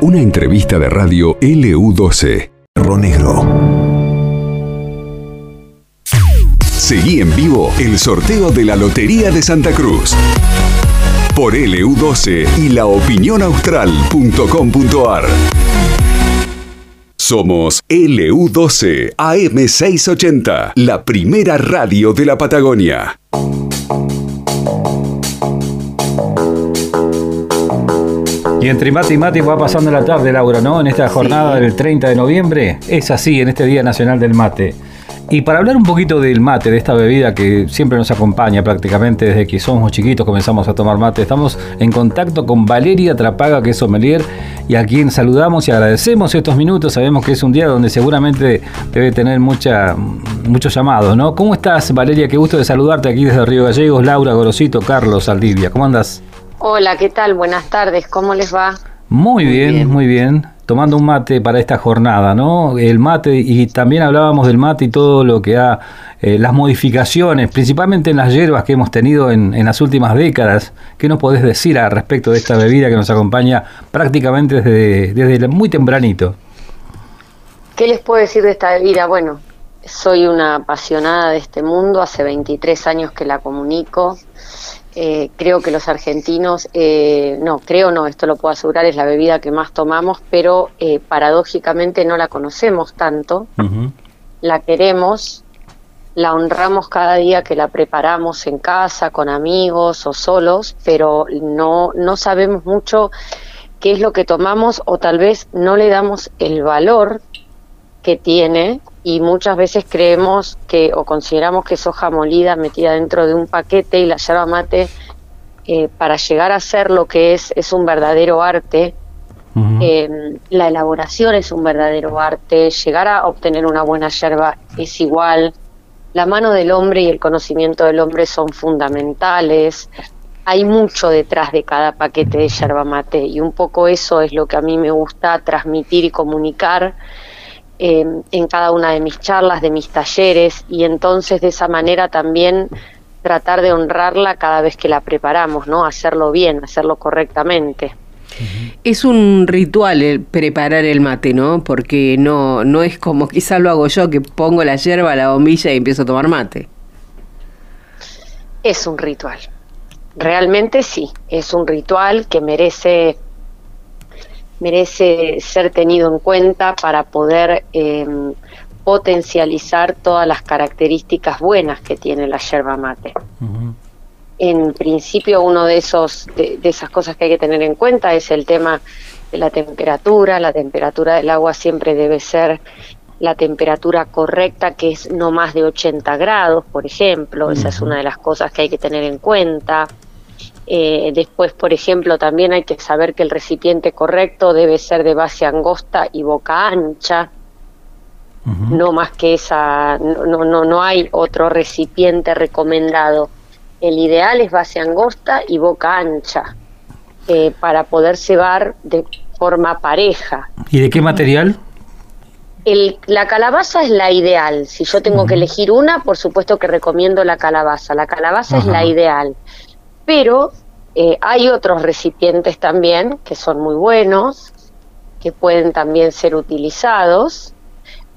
Una entrevista de radio LU12. Ronegro. Seguí en vivo el sorteo de la Lotería de Santa Cruz. Por LU12 y laopinionaustral.com.ar. Somos LU12 AM680, la primera radio de la Patagonia. Y entre mate y mate va pasando la tarde, Laura, ¿no? En esta jornada del 30 de noviembre. Es así, en este Día Nacional del Mate. Y para hablar un poquito del mate, de esta bebida que siempre nos acompaña prácticamente desde que somos chiquitos, comenzamos a tomar mate, estamos en contacto con Valeria Trapaga, que es sommelier, y a quien saludamos y agradecemos estos minutos. Sabemos que es un día donde seguramente debe tener mucha, muchos llamados, ¿no? ¿Cómo estás, Valeria? Qué gusto de saludarte aquí desde Río Gallegos, Laura Gorosito, Carlos Saldivia. ¿Cómo andas? Hola, ¿qué tal? Buenas tardes, ¿cómo les va? Muy, bien, muy bien. Tomando un mate para esta jornada, ¿no? El mate, y también hablábamos del mate y todo lo que ha, eh, las modificaciones, principalmente en las hierbas que hemos tenido en, las últimas décadas. ¿Qué nos podés decir al respecto de esta bebida que nos acompaña prácticamente desde, desde muy tempranito? ¿Qué les puedo decir de esta bebida? Bueno, soy una apasionada de este mundo, hace 23 años que la comunico. Eh, creo que los argentinos, eh, no, creo no, esto lo puedo asegurar, es la bebida que más tomamos, pero eh, paradójicamente no la conocemos tanto, la queremos, la honramos cada día que la preparamos en casa, con amigos o solos, pero no, no sabemos mucho qué es lo que tomamos o tal vez no le damos el valor que tiene y muchas veces creemos que o consideramos que es hoja molida metida dentro de un paquete y la yerba mate eh, para llegar a ser lo que es es un verdadero arte. Em, la elaboración es un verdadero arte. Llegar a obtener una buena yerba es igual. La mano del hombre y el conocimiento del hombre son fundamentales. Hay mucho detrás de cada paquete de yerba mate y un poco eso es lo que a mí me gusta transmitir y comunicar en cada una de mis charlas, de mis talleres, y entonces de esa manera también tratar de honrarla cada vez que la preparamos, ¿no? Hacerlo bien, hacerlo correctamente. Es un ritual el preparar el mate, ¿no? Porque no, no es como quizá lo hago yo, que pongo la hierba la bombilla y empiezo a tomar mate. Es un ritual. Realmente sí, es un ritual que merece merece ser tenido en cuenta para poder eh, potencializar todas las características buenas que tiene la yerba mate. En principio, uno de esos de, esas cosas que hay que tener en cuenta es el tema de la temperatura. La temperatura del agua siempre debe ser la temperatura correcta, que es no más de 80 grados, por ejemplo. Esa es una de las cosas que hay que tener en cuenta. Eh, después, por ejemplo, también hay que saber que el recipiente correcto debe ser de base angosta y boca ancha. No más que esa, no, no, no hay otro recipiente recomendado. El ideal es base angosta y boca ancha eh, para poder cebar de forma pareja. ¿Y de qué material? El, la calabaza es la ideal. Si yo tengo que elegir una, por supuesto que recomiendo la calabaza. La calabaza es la ideal pero eh, hay otros recipientes también que son muy buenos, que pueden también ser utilizados,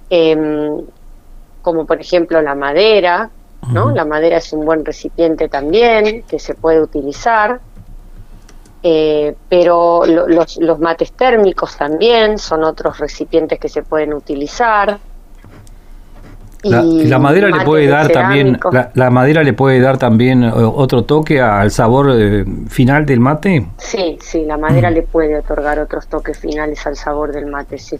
em, como por ejemplo la madera, ¿no? La madera es un buen recipiente también que se puede utilizar, eh, pero los, los mates térmicos también son otros recipientes que se pueden utilizar. La, madera le puede dar también la, madera le puede dar también otro toque al sabor eh, final del mate. Sí, sí, la madera mm. le puede otorgar otros toques finales al sabor del mate, sí.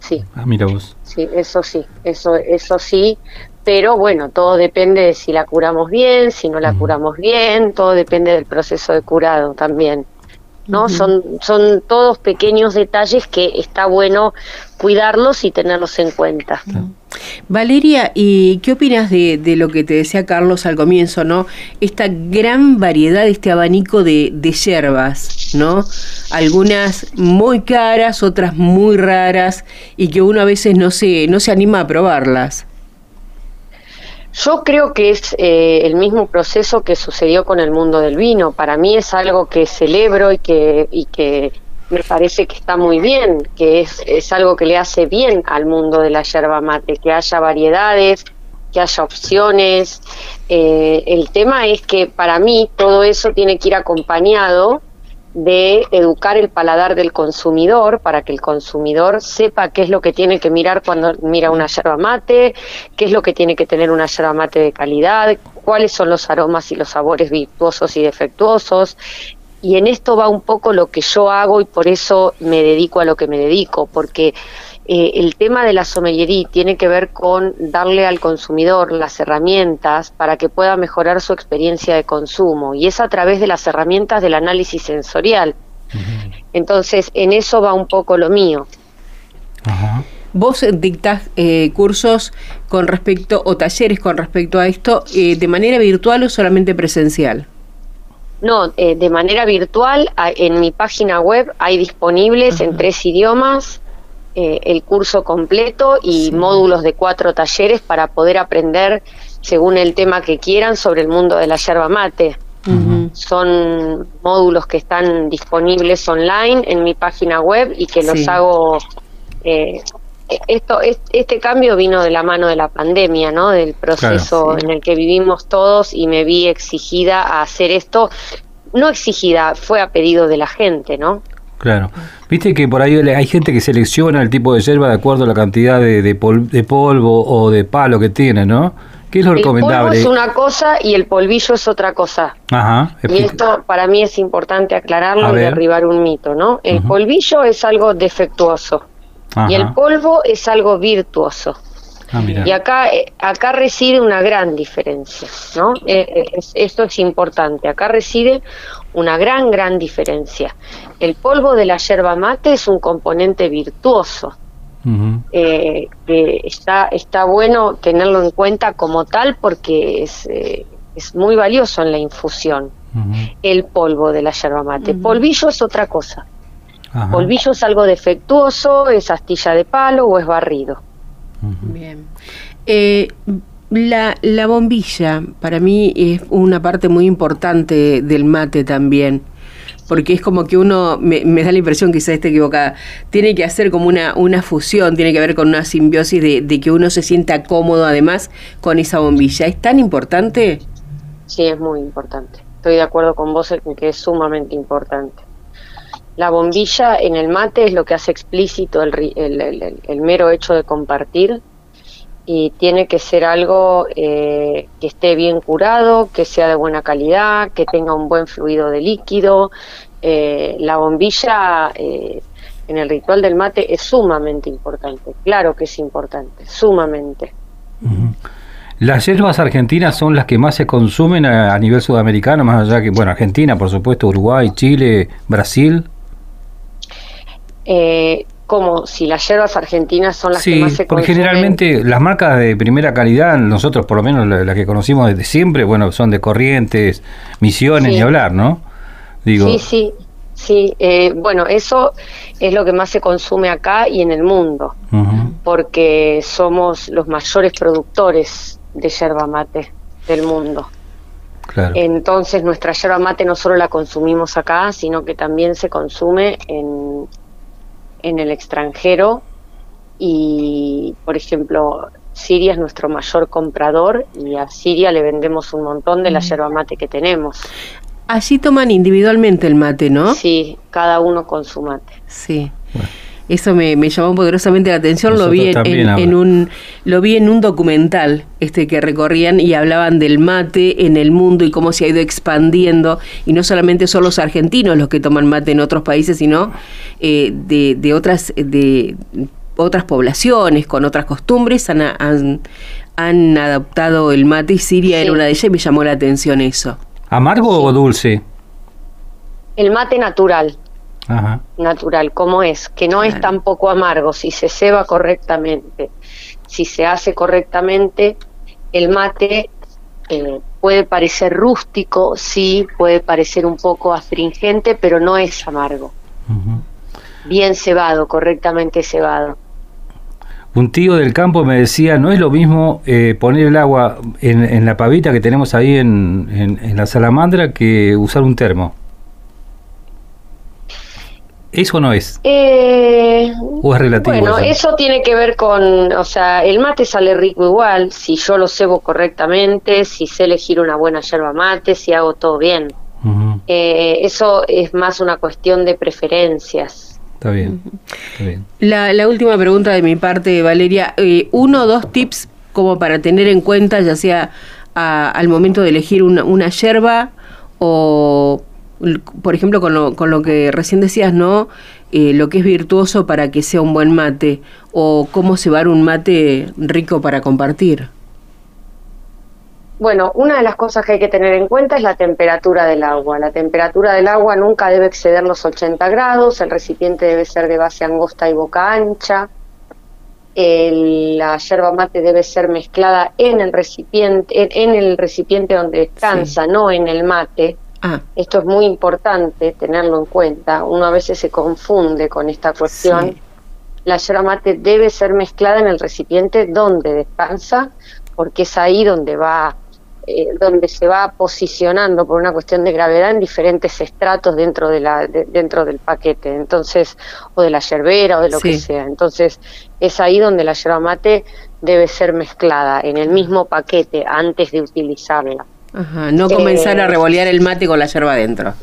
Sí. Ah, mira vos. Sí, eso sí, eso eso sí, pero bueno, todo depende de si la curamos bien, si no la curamos bien, todo depende del proceso de curado también. ¿No? Son, son todos pequeños detalles que está bueno cuidarlos y tenerlos en cuenta. Valeria, ¿y qué opinas de, de, lo que te decía Carlos al comienzo, ¿no? Esta gran variedad, este abanico de, de hierbas, ¿no? Algunas muy caras, otras muy raras, y que uno a veces no se, no se anima a probarlas. Yo creo que es eh, el mismo proceso que sucedió con el mundo del vino. Para mí es algo que celebro y que, y que me parece que está muy bien, que es, es algo que le hace bien al mundo de la yerba mate, que haya variedades, que haya opciones. Eh, el tema es que para mí todo eso tiene que ir acompañado de educar el paladar del consumidor para que el consumidor sepa qué es lo que tiene que mirar cuando mira una yerba mate, qué es lo que tiene que tener una yerba mate de calidad, cuáles son los aromas y los sabores virtuosos y defectuosos. Y en esto va un poco lo que yo hago y por eso me dedico a lo que me dedico, porque eh, el tema de la sommellería tiene que ver con darle al consumidor las herramientas para que pueda mejorar su experiencia de consumo y es a través de las herramientas del análisis sensorial. Entonces, en eso va un poco lo mío. Vos dictás eh, cursos con respecto, o talleres con respecto a esto, eh, de manera virtual o solamente presencial? No, de manera virtual. En mi página web hay disponibles en tres idiomas eh, el curso completo y módulos de cuatro talleres para poder aprender según el tema que quieran sobre el mundo de la yerba mate. Son módulos que están disponibles online en mi página web y que los hago. Eh, esto, este cambio vino de la mano de la pandemia, ¿no? Del proceso en el que vivimos todos y me vi exigida a hacer esto. No exigida, fue a pedido de la gente, ¿no? Claro. Viste que por ahí hay gente que selecciona el tipo de yerba de acuerdo a la cantidad de, de, polvo o de palo que tiene, ¿no? ¿Qué es lo recomendable? El polvo es una cosa y el polvillo es otra cosa. Ajá. Y esto para mí es importante aclararlo y derribar un mito, ¿no? El polvillo es algo defectuoso y el polvo es algo virtuoso. Ah, y acá, eh, acá reside una gran diferencia, ¿no? Eh, eh, esto es importante. Acá reside una gran, gran diferencia. El polvo de la yerba mate es un componente virtuoso. que está, está bueno tenerlo en cuenta como tal porque es, es muy valioso en la infusión. El polvo de la yerba mate. Polvillo es otra cosa. Polvillo es algo defectuoso, es astilla de palo o es barrido. Bien. Eh, la, la, bombilla para mí es una parte muy importante del mate también, porque es como que uno, me, da la impresión, quizás esté equivocada, tiene que hacer como una, una fusión, tiene que ver con una simbiosis de, de que uno se sienta cómodo además con esa bombilla. ¿Es tan importante? Sí, es muy importante. Estoy de acuerdo con vos en que es sumamente importante. La bombilla en el mate es lo que hace explícito el, el, mero hecho de compartir y tiene que ser algo eh, que esté bien curado, que sea de buena calidad, que tenga un buen fluido de líquido. Eh, la bombilla eh, en el ritual del mate es sumamente importante, claro que es importante, sumamente. Las hierbas argentinas son las que más se consumen a, a nivel sudamericano, más allá que, bueno, Argentina, por supuesto, Uruguay, Chile, Brasil eh, como si las hierbas argentinas son las que más se porque generalmente las marcas de primera calidad, nosotros por lo menos las que conocimos desde siempre, bueno, son de Corrientes, Misiones, ni hablar, ¿no? Digo, sí, sí, sí. Eh, bueno, eso es lo que más se consume acá y en el mundo, porque somos los mayores productores de yerba mate del mundo. Claro. Entonces nuestra yerba mate no solo la consumimos acá, sino que también se consume en en el extranjero y, por ejemplo, Siria es nuestro mayor comprador y a Siria le vendemos un montón de la yerba mate que tenemos. Allí toman individualmente el mate, ¿no? Sí, cada uno con su mate. Sí. Eso me, llamó poderosamente la atención, lo vi en, un lo vi en un documental este que recorrían y hablaban del mate en el mundo y cómo se ha ido expandiendo y no solamente son los argentinos los que toman mate en otros países, sino eh, de, de, otras de otras poblaciones con otras costumbres han, han, adoptado el mate y Siria era una de ellas y me llamó la atención eso. ¿Amargo o dulce? El mate natural natural, como es, que no es tampoco amargo si se ceba correctamente, si se hace correctamente, el mate eh, puede parecer rústico, sí, puede parecer un poco astringente, pero no es amargo. Bien cebado, correctamente cebado. un tío del campo me decía, no es lo mismo eh, poner el agua en, la pavita que tenemos ahí en, en, la salamandra que usar un termo. ¿Eso no es? Eh, ¿O es relativo? Bueno, eso? tiene que ver con, o sea, el mate sale rico igual, si yo lo cebo correctamente, si sé elegir una buena yerba mate, si hago todo bien. Eh, eso es más una cuestión de preferencias. Está bien. La, última pregunta de mi parte, Valeria. Eh, uno o dos tips como para tener en cuenta, ya sea al momento de elegir una, una yerba o por ejemplo, con lo, con lo que recién decías, ¿no? Eh, lo que es virtuoso para que sea un buen mate o cómo cebar un mate rico para compartir. Bueno, una de las cosas que hay que tener en cuenta es la temperatura del agua. La temperatura del agua nunca debe exceder los 80 grados, el recipiente debe ser de base angosta y boca ancha, la yerba mate debe ser mezclada en el recipiente, en, el recipiente donde descansa, no en el mate Ah. Esto es muy importante tenerlo en cuenta. Uno a veces se confunde con esta cuestión. La yerba mate debe ser mezclada en el recipiente donde descansa, porque es ahí donde va, eh, donde se va posicionando por una cuestión de gravedad en diferentes estratos dentro de la, dentro del paquete. Entonces, o de la yerbera o de lo que sea. Entonces, es ahí donde la yerba mate debe ser mezclada en el mismo paquete antes de utilizarla no comenzar a eh, revolear el mate con la yerba adentro.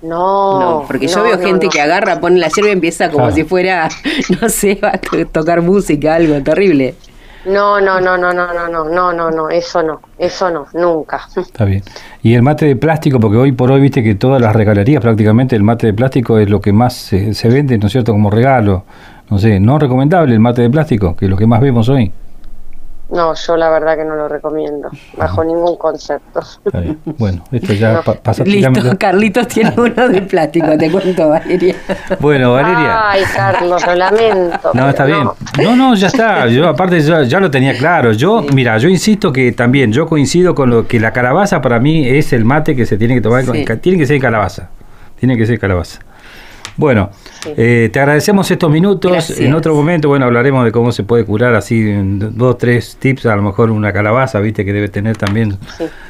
No, porque yo veo gente que agarra, pone la yerba y empieza como si fuera, no sé, va a tocar música, algo terrible. No, no, no, no, no, no, no, no, no, no, eso no, eso no, nunca. Está bien. Y el mate de plástico, porque hoy por hoy viste que todas las regalerías prácticamente el mate de plástico es lo que más se, se vende, ¿no es cierto?, como regalo. No sé, no recomendable el mate de plástico, que es lo que más vemos hoy. No, yo la verdad que no lo recomiendo, bajo ningún concepto. Bueno, esto ya pasa. Listo, Carlitos tiene uno de plástico, te cuento, Valeria. Bueno, Valeria. Ay, Carlos, lo lamento. No, está bien. No, no, ya está. Yo aparte ya, ya lo tenía claro. Yo, mira, yo insisto que también, yo coincido con lo que la calabaza para mí es el mate que se tiene que tomar. Tiene que ser calabaza. Tiene que ser calabaza. Bueno, eh, te agradecemos estos minutos. En otro momento, bueno, hablaremos de cómo se puede curar así, en dos, tres tips, a lo mejor una calabaza, viste, que debe tener también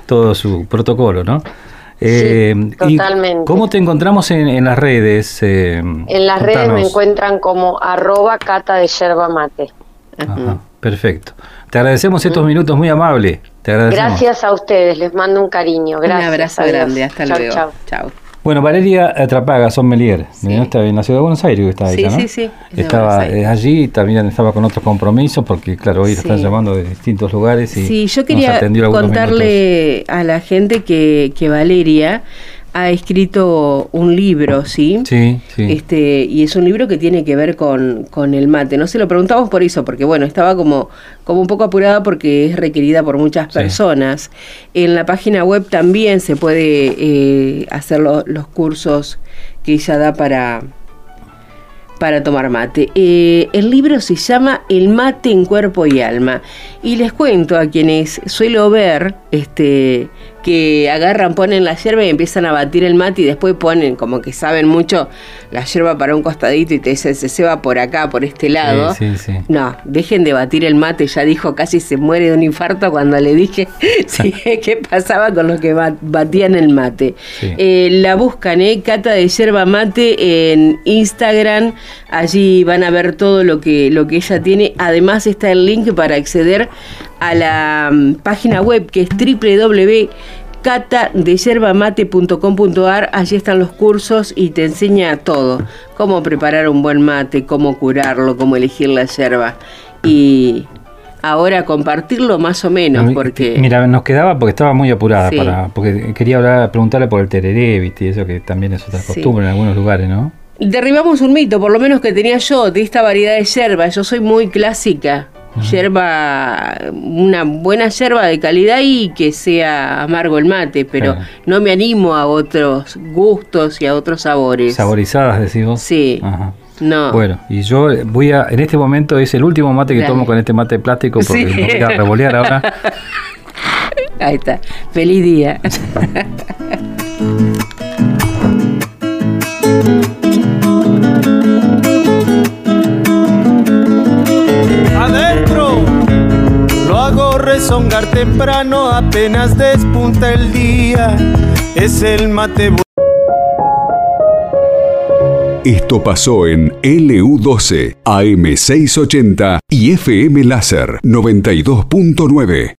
todo su protocolo, ¿no? Eh, totalmente. ¿Cómo te encontramos en, las redes? Eh, en las redes me encuentran como arroba cata de yerba mate. Ajá, perfecto. Te agradecemos estos minutos, muy amable. Te Gracias a ustedes, les mando un cariño. Gracias. Un abrazo grande, hasta luego. Chao. Bueno, Valeria Atrapaga, sommelier, sí. está en la ciudad de Buenos Aires que está sí, ¿no? Sí, sí, Estaba allí, también estaba con otros compromisos, porque claro, hoy están llamando de distintos lugares y Sí, yo quería contarle a la gente que, que Valeria ha escrito un libro, ¿sí? Sí, sí. Este, y es un libro que tiene que ver con, con, el mate. No se lo preguntamos por eso, porque bueno, estaba como, como un poco apurada porque es requerida por muchas personas. En la página web también se puede eh, hacer los cursos que ella da para, para tomar mate. Eh, el libro se llama El mate en cuerpo y alma. Y les cuento a quienes suelo ver este, que agarran, ponen la yerba y empiezan a batir el mate y después ponen, como que saben mucho, la yerba para un costadito y te dicen, se va por acá, por este lado. No, dejen de batir el mate, ya dijo, casi se muere de un infarto cuando le dije qué pasaba con los que batían el mate. Eh, la buscan, ¿eh? Cata de yerba mate en Instagram, allí van a ver todo lo que, lo que ella tiene. Además está el link para acceder a la mm, página web que es www.catadeyervamate.com.ar allí están los cursos y te enseña todo, cómo preparar un buen mate, cómo curarlo, cómo elegir la yerba. Y ahora compartirlo más o menos porque mira nos quedaba porque estaba muy apurada para porque quería hablar preguntarle por el tereré viste y eso que también es otra costumbre en algunos lugares no derribamos un mito por lo menos que tenía yo de esta variedad de yerba. Yo soy muy clásica yerba, una buena yerba de calidad y que sea amargo el mate, pero no me animo a otros gustos y a otros sabores. Saborizadas, decimos. Sí. No. Bueno, y yo voy a, en este momento es el último mate que tomo con este mate de plástico porque no voy a revolear ahora. Ahí está. Feliz día. temprano, apenas despunta el día. Es el mate. Esto pasó en LU12, AM680 y FM Láser 92.9.